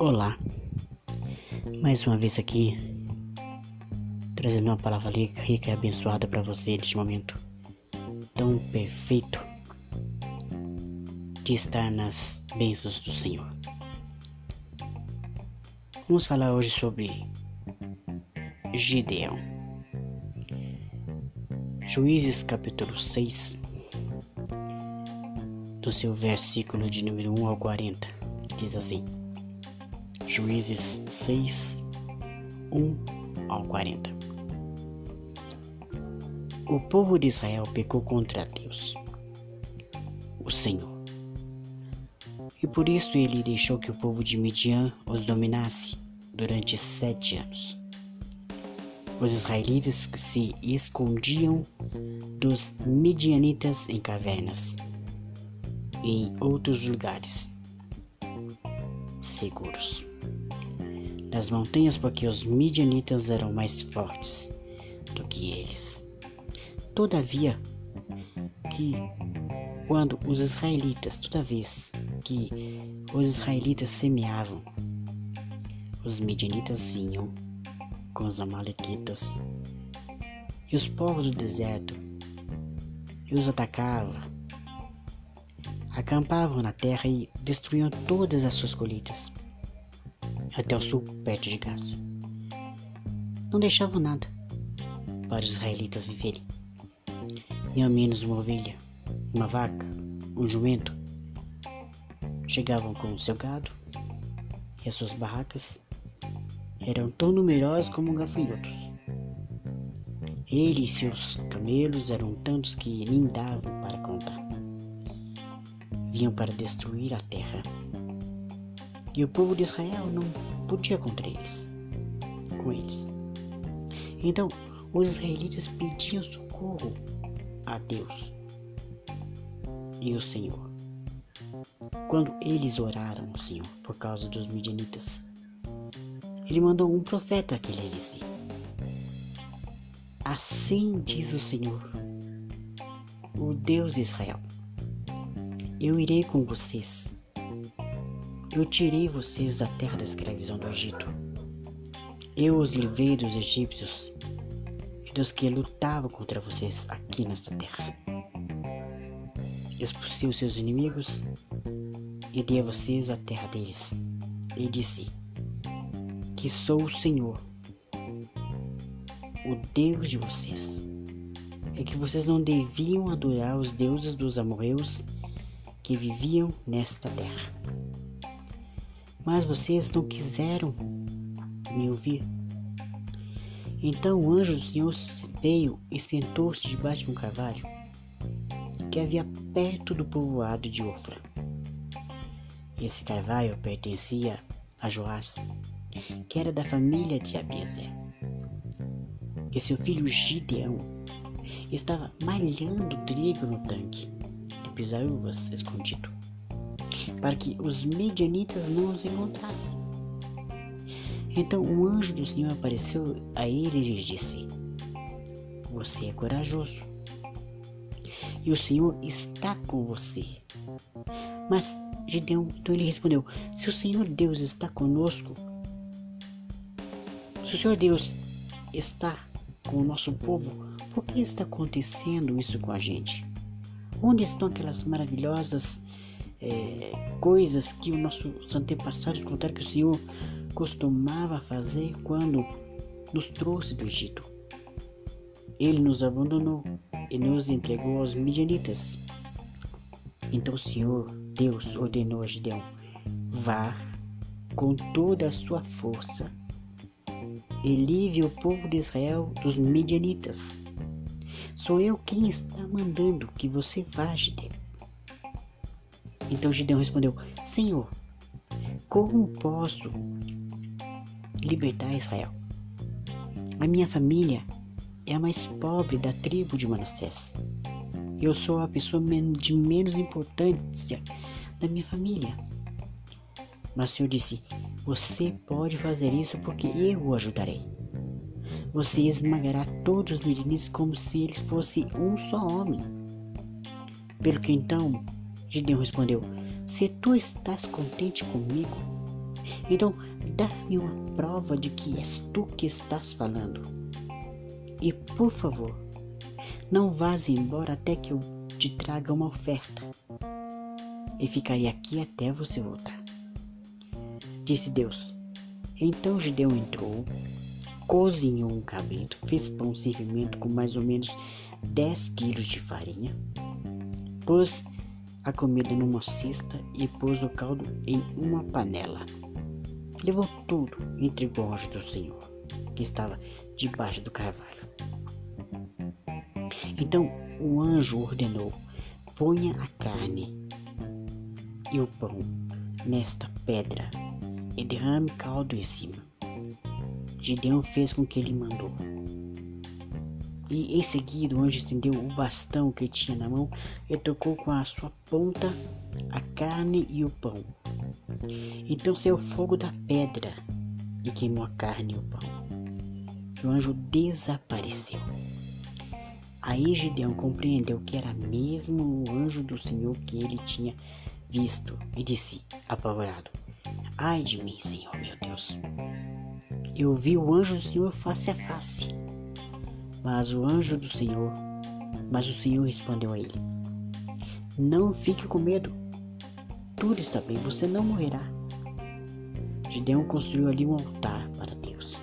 Olá, mais uma vez aqui, trazendo uma palavra rica e abençoada para você neste momento tão perfeito de estar nas bênçãos do Senhor. Vamos falar hoje sobre Gideão. Juízes capítulo 6, do seu versículo de número 1 ao 40, diz assim: Juízes 6, 1 ao 40. O povo de Israel pecou contra Deus, o Senhor. E por isso ele deixou que o povo de Midian os dominasse durante sete anos. Os israelitas se escondiam dos midianitas em cavernas e em outros lugares seguros. Nas montanhas, porque os midianitas eram mais fortes do que eles. Todavia, que quando os israelitas, toda vez que os israelitas semeavam, os midianitas vinham com os amalequitas e os povos do deserto e os atacavam acampavam na terra e destruíam todas as suas colheitas, até o sul, perto de Gaza. Não deixavam nada para os israelitas viverem, nem ao menos uma ovelha, uma vaca, um jumento. Chegavam com o seu gado e as suas barracas eram tão numerosas como gafanhotos. Ele e seus camelos eram tantos que nem davam para contar vinham para destruir a terra. E o povo de Israel não podia contra eles, com eles. Então, os israelitas pediam socorro a Deus e o Senhor. Quando eles oraram ao Senhor por causa dos midianitas, ele mandou um profeta que lhes disse: Assim diz o Senhor, o Deus de Israel eu irei com vocês. Eu tirei vocês da terra da escravidão do Egito. Eu os livrei dos egípcios e dos que lutavam contra vocês aqui nesta terra. Expulsei os seus inimigos e dei a vocês a terra deles. E disse que sou o Senhor, o Deus de vocês. É que vocês não deviam adorar os deuses dos amorreus que viviam nesta terra. Mas vocês não quiseram me ouvir. Então o anjo do Senhor veio e sentou-se debaixo de um carvalho que havia perto do povoado de Ofra. Esse carvalho pertencia a Joás, que era da família de Abiezer. E seu filho Gideão estava malhando trigo no tanque pisar uvas escondido, para que os medianitas não os encontrassem. Então o anjo do Senhor apareceu a ele e lhe disse: Você é corajoso, e o Senhor está com você. Mas Gideão, então ele respondeu: Se o Senhor Deus está conosco, se o Senhor Deus está com o nosso povo, por que está acontecendo isso com a gente? Onde estão aquelas maravilhosas é, coisas que os nossos antepassados contaram que o Senhor costumava fazer quando nos trouxe do Egito? Ele nos abandonou e nos entregou aos midianitas. Então o Senhor, Deus, ordenou a Gideão: vá com toda a sua força e livre o povo de Israel dos midianitas. Sou eu quem está mandando que você vá, Gideão. Então Gideão respondeu: Senhor, como posso libertar Israel? A minha família é a mais pobre da tribo de Manassés. Eu sou a pessoa de menos importância da minha família. Mas o Senhor disse: Você pode fazer isso porque eu o ajudarei. Você esmagará todos os midianitas como se eles fossem um só homem. Pelo que então Gideão respondeu: Se tu estás contente comigo, Então, dá-me uma prova de que és tu que estás falando. E por favor, não vás embora até que eu te traga uma oferta. E ficarei aqui até você voltar. Disse Deus. Então Gideão entrou, cozinhou um cabrito, fez pão servimento com mais ou menos 10 quilos de farinha, pôs a comida numa cesta e pôs o caldo em uma panela. Levou tudo e entregou ao anjo do Senhor, que estava debaixo do carvalho. Então o anjo ordenou: ponha a carne e o pão nesta pedra e derrame caldo em cima. Gideão fez com que ele mandou. E em seguida o anjo estendeu o bastão que tinha na mão e tocou com a sua ponta a carne e o pão. Então saiu fogo da pedra e queimou a carne e o pão. E o anjo desapareceu. Aí Gideão compreendeu que era mesmo o anjo do Senhor que ele tinha visto e disse, apavorado: Ai de mim, Senhor meu Deus! Eu vi o anjo do Senhor face a face. Mas o anjo do Senhor, mas o Senhor respondeu a ele: Não fique com medo. Tudo está bem, você não morrerá. Gideão construiu ali um altar para Deus.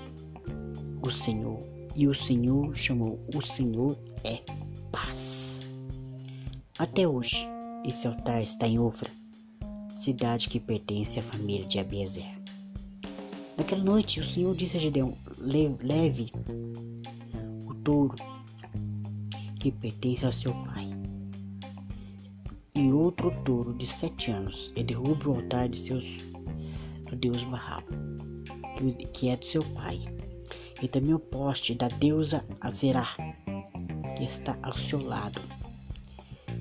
O Senhor, e o Senhor chamou: O Senhor é paz. Até hoje, esse altar está em Ofra, cidade que pertence à família de Abiezer. Naquela noite, o Senhor disse a Gideão: Leve touro que pertence ao seu pai, e outro touro de sete anos, e derruba o altar de seus do deus Baal, que, que é do seu pai, e também o poste da deusa Azerá, que está ao seu lado.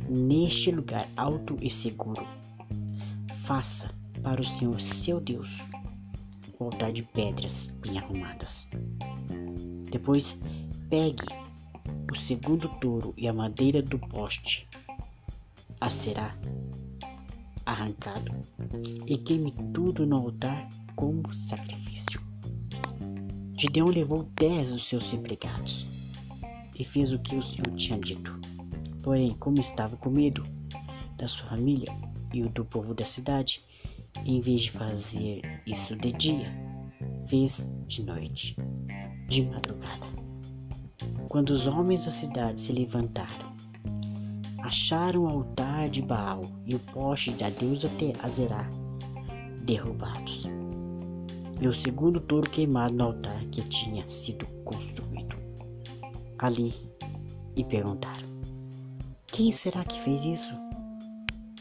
Neste lugar alto e seguro, faça para o Senhor seu Deus o altar de pedras bem arrumadas. Depois Pegue o segundo touro e a madeira do poste a será arrancado e queime tudo no altar como sacrifício. Gideão levou dez dos seus empregados e fez o que o Senhor tinha dito. Porém, como estava com medo da sua família e o do povo da cidade, em vez de fazer isso de dia, fez de noite, de madrugada. Quando os homens da cidade se levantaram, acharam o altar de Baal e o poste da deusa Azerá derrubados, e o segundo touro queimado no altar que tinha sido construído. Ali e perguntaram: Quem será que fez isso?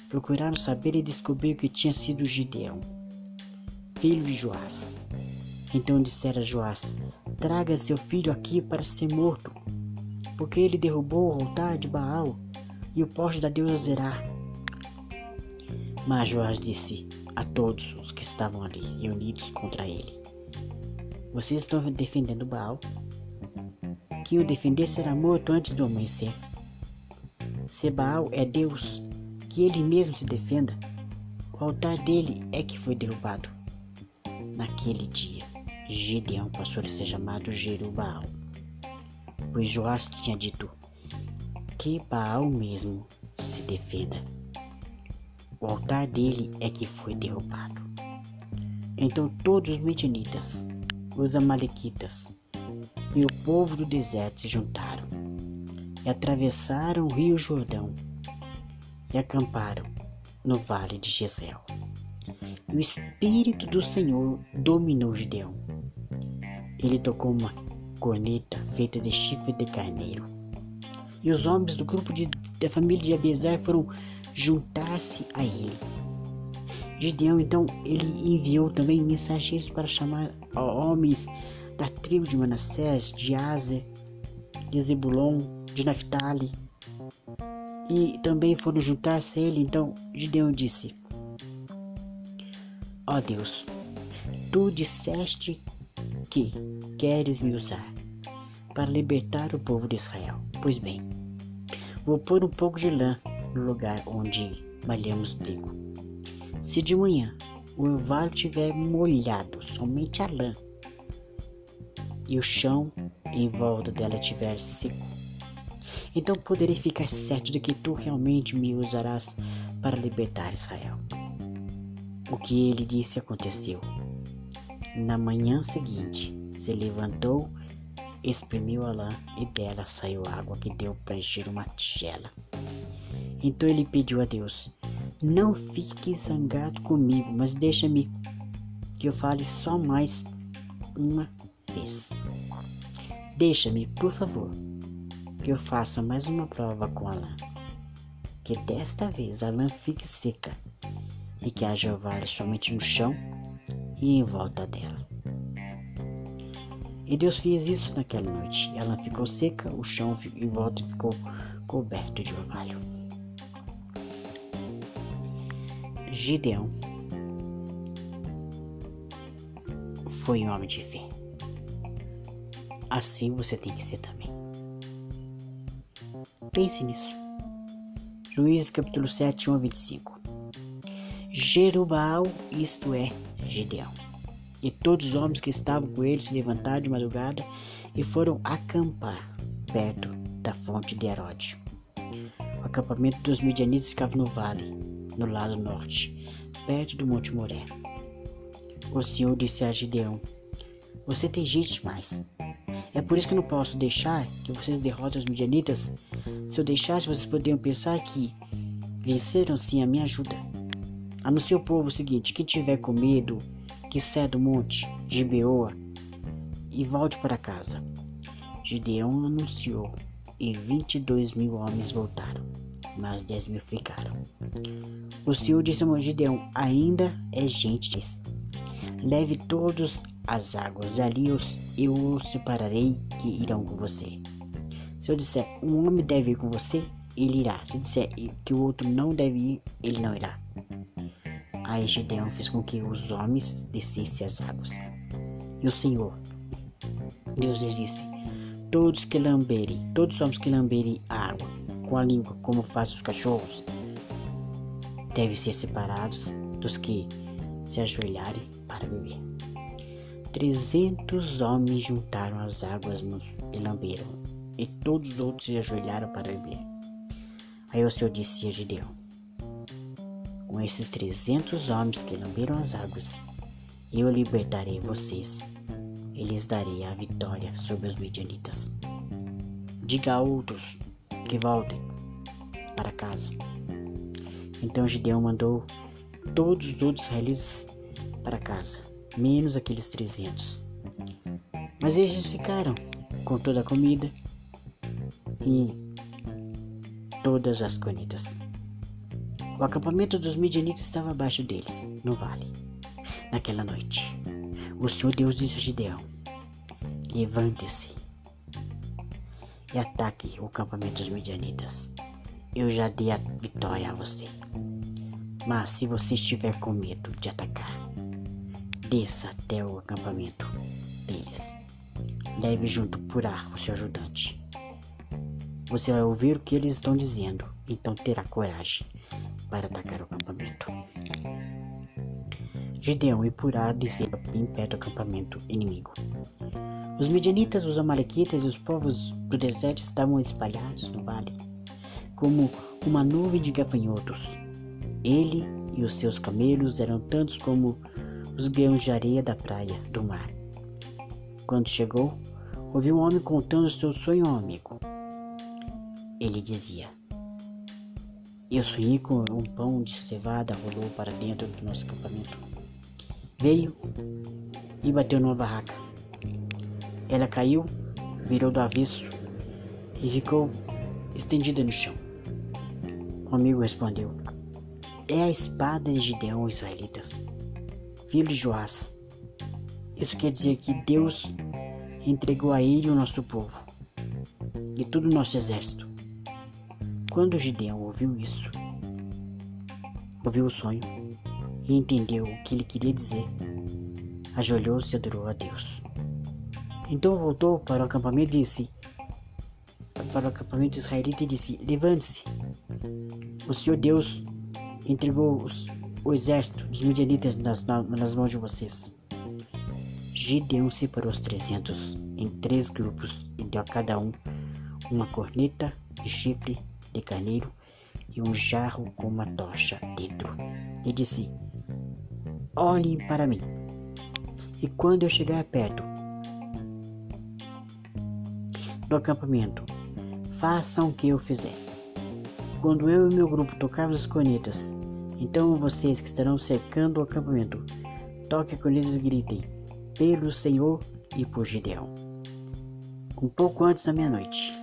Procuraram saber e descobriram que tinha sido Gideão, filho de Joás. Então disseram a Joás: Traga seu filho aqui para ser morto, porque ele derrubou o altar de Baal e o poste da deusa Zerá. Mas Joás disse a todos os que estavam ali reunidos contra ele: Vocês estão defendendo Baal? Quem o defender será morto antes do amanhecer. Se Baal é Deus, que ele mesmo se defenda. O altar dele é que foi derrubado naquele dia. Gideão passou a ser chamado Jerubaal, pois Joás tinha dito que Baal mesmo se defenda. O altar dele é que foi derrubado. Então todos os medianitas, os amalequitas e o povo do deserto se juntaram e atravessaram o rio Jordão e acamparam no vale de Jezreel. E o Espírito do Senhor dominou Gideão ele tocou uma corneta feita de chifre de carneiro. E os homens do grupo de, da família de Abiezer foram juntar-se a ele. Gideão então ele enviou também mensageiros para chamar homens da tribo de Manassés, de Azer, de Zebulon, de Naphtali. E também foram juntar-se a ele. Então Gideão disse: Ó oh Deus, tu disseste que queres me usar para libertar o povo de Israel. Pois bem, vou pôr um pouco de lã no lugar onde malhamos trigo. Se de manhã o vale estiver molhado, somente a lã, e o chão em volta dela estiver seco, então poderei ficar certo de que tu realmente me usarás para libertar Israel. O que ele disse aconteceu. Na manhã seguinte, se levantou, exprimiu a lã e dela saiu água que deu para encher uma tigela. Então ele pediu a Deus: Não fique zangado comigo, mas deixa-me que eu fale só mais uma vez. Deixa-me, por favor, que eu faça mais uma prova com a lã. Que desta vez a lã fique seca e que haja orvalho somente no chão e em volta dela. E Deus fez isso naquela noite. Ela ficou seca, o chão em volta ficou coberto de orvalho. Gideão foi um homem de fé. Assim você tem que ser também. Pense nisso. Juízes capítulo 7, 1 a 25. Jerubal, isto é, Gideão. E todos os homens que estavam com ele se levantaram de madrugada e foram acampar perto da fonte de Herode. O acampamento dos midianitas ficava no vale, no lado norte, perto do Monte Moré. O Senhor disse a Gideão: Você tem gente demais. É por isso que não posso deixar que vocês derrotem os midianitas. Se eu deixasse, vocês poderiam pensar que venceram sim a minha ajuda. Anuncie ao povo o seguinte: quem tiver com medo, que saia do monte de Beoa e volte para casa. Gideão anunciou, e vinte e dois mil homens voltaram, mas dez mil ficaram. O Senhor disse a Gideão: Ainda é gente. Leve todos as águas, ali eu os separarei que irão com você. Se eu disser um homem deve ir com você, ele irá. Se disser que o outro não deve ir, ele não irá. Aí Gideão fez com que os homens descessem as águas. E o Senhor, Deus lhes disse: Todos que lamberem, todos os homens que lamberem a água com a língua, como fazem os cachorros, devem ser separados dos que se ajoelharem para beber. Trezentos homens juntaram as águas e lamberam, e todos os outros se ajoelharam para beber. Aí o Senhor disse a Gideão: com esses trezentos homens que lamberam as águas, eu libertarei vocês e lhes darei a vitória sobre os midianitas. Diga a outros que voltem para casa. Então Gideão mandou todos os outros israelitas para casa, menos aqueles trezentos. Mas eles ficaram com toda a comida e todas as conitas. O acampamento dos midianitas estava abaixo deles, no vale. Naquela noite, o Senhor Deus disse a Gideão: Levante-se e ataque o acampamento dos midianitas. Eu já dei a vitória a você. Mas se você estiver com medo de atacar, desça até o acampamento deles. Leve junto por ar o seu ajudante. Você vai ouvir o que eles estão dizendo, então terá coragem para atacar o acampamento. Gideão e Purá desceram em pé do acampamento inimigo. Os midianitas, os amalequitas e os povos do deserto estavam espalhados no vale, como uma nuvem de gafanhotos. Ele e os seus camelos eram tantos como os grãos de areia da praia do mar. Quando chegou, ouviu um homem contando seu sonho ao amigo. Ele dizia: eu com um pão de cevada rolou para dentro do nosso acampamento. Veio e bateu numa barraca. Ela caiu, virou do avesso e ficou estendida no chão. O amigo respondeu: É a espada de Gideão, israelitas, filho de Joás. Isso quer dizer que Deus entregou a ele o nosso povo e todo o nosso exército. Quando Gideão ouviu isso, ouviu o sonho e entendeu o que ele queria dizer, ajoelhou-se e adorou a Deus. Então voltou para o acampamento e disse, para o acampamento israelita e disse: Levante-se. O Senhor Deus entregou os, o exército dos midianitas nas, nas mãos de vocês. Gideão separou os trezentos em três grupos e deu a cada um uma corneta de chifre de carneiro e um jarro com uma tocha dentro. E disse: Olhem para mim. E quando eu chegar perto do acampamento, façam o que eu fizer. Quando eu e meu grupo tocarmos as cornetas, então vocês que estarão cercando o acampamento, toquem cornetas e gritem: Pelo Senhor e por Gideão. Um pouco antes da meia-noite,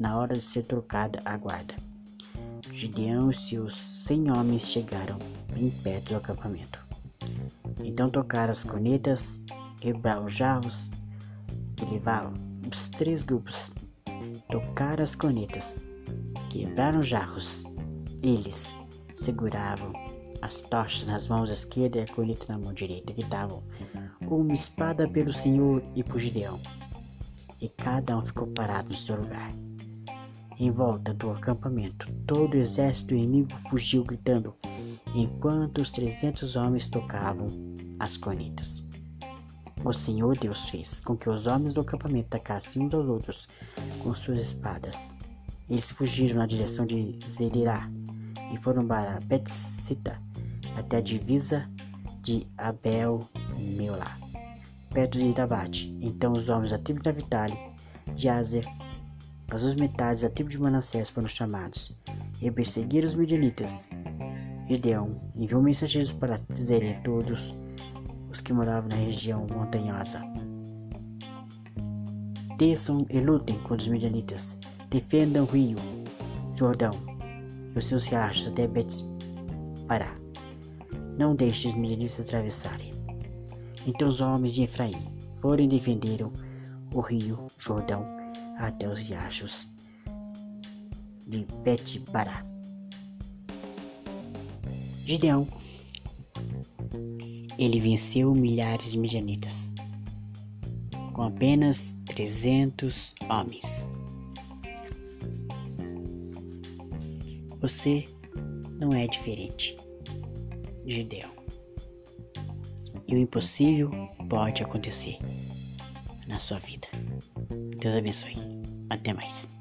na hora de ser trocada a guarda, Gideão e seus cem homens chegaram bem perto do acampamento. Então tocaram as cornetas, quebraram os jarros que levavam os três grupos. Tocaram as cornetas, quebraram os jarros. Eles seguravam as tochas nas mãos esquerda e a corneta na mão direita, gritavam uma espada pelo Senhor e por Gideão. E cada um ficou parado no seu lugar. Em volta do acampamento, todo o exército inimigo fugiu gritando, enquanto os trezentos homens tocavam as cornetas. O Senhor Deus fez com que os homens do acampamento atacassem uns aos outros com suas espadas. Eles fugiram na direção de Zerirá e foram para Betsita até a divisa de Abel Meolá, perto de Tabate. Então os homens da tribo de Naphtali, de Azer, as duas metades da tribo de Manassés foram chamados e perseguiram os midianitas. Gideão enviou mensageiros para dizerem a todos os que moravam na região montanhosa: Desçam e lutem contra os midianitas, defendam o rio Jordão e os seus riachos até Bet-Pará. Não deixe os midianitas atravessarem. Então os homens de Efraim foram e defenderam o rio Jordão até os riachos de Bet-Pará. Gideão ele venceu milhares de midianitas com apenas 300 homens. Você não é diferente, Gideão. E o impossível pode acontecer na sua vida. Deus abençoe. Até mais.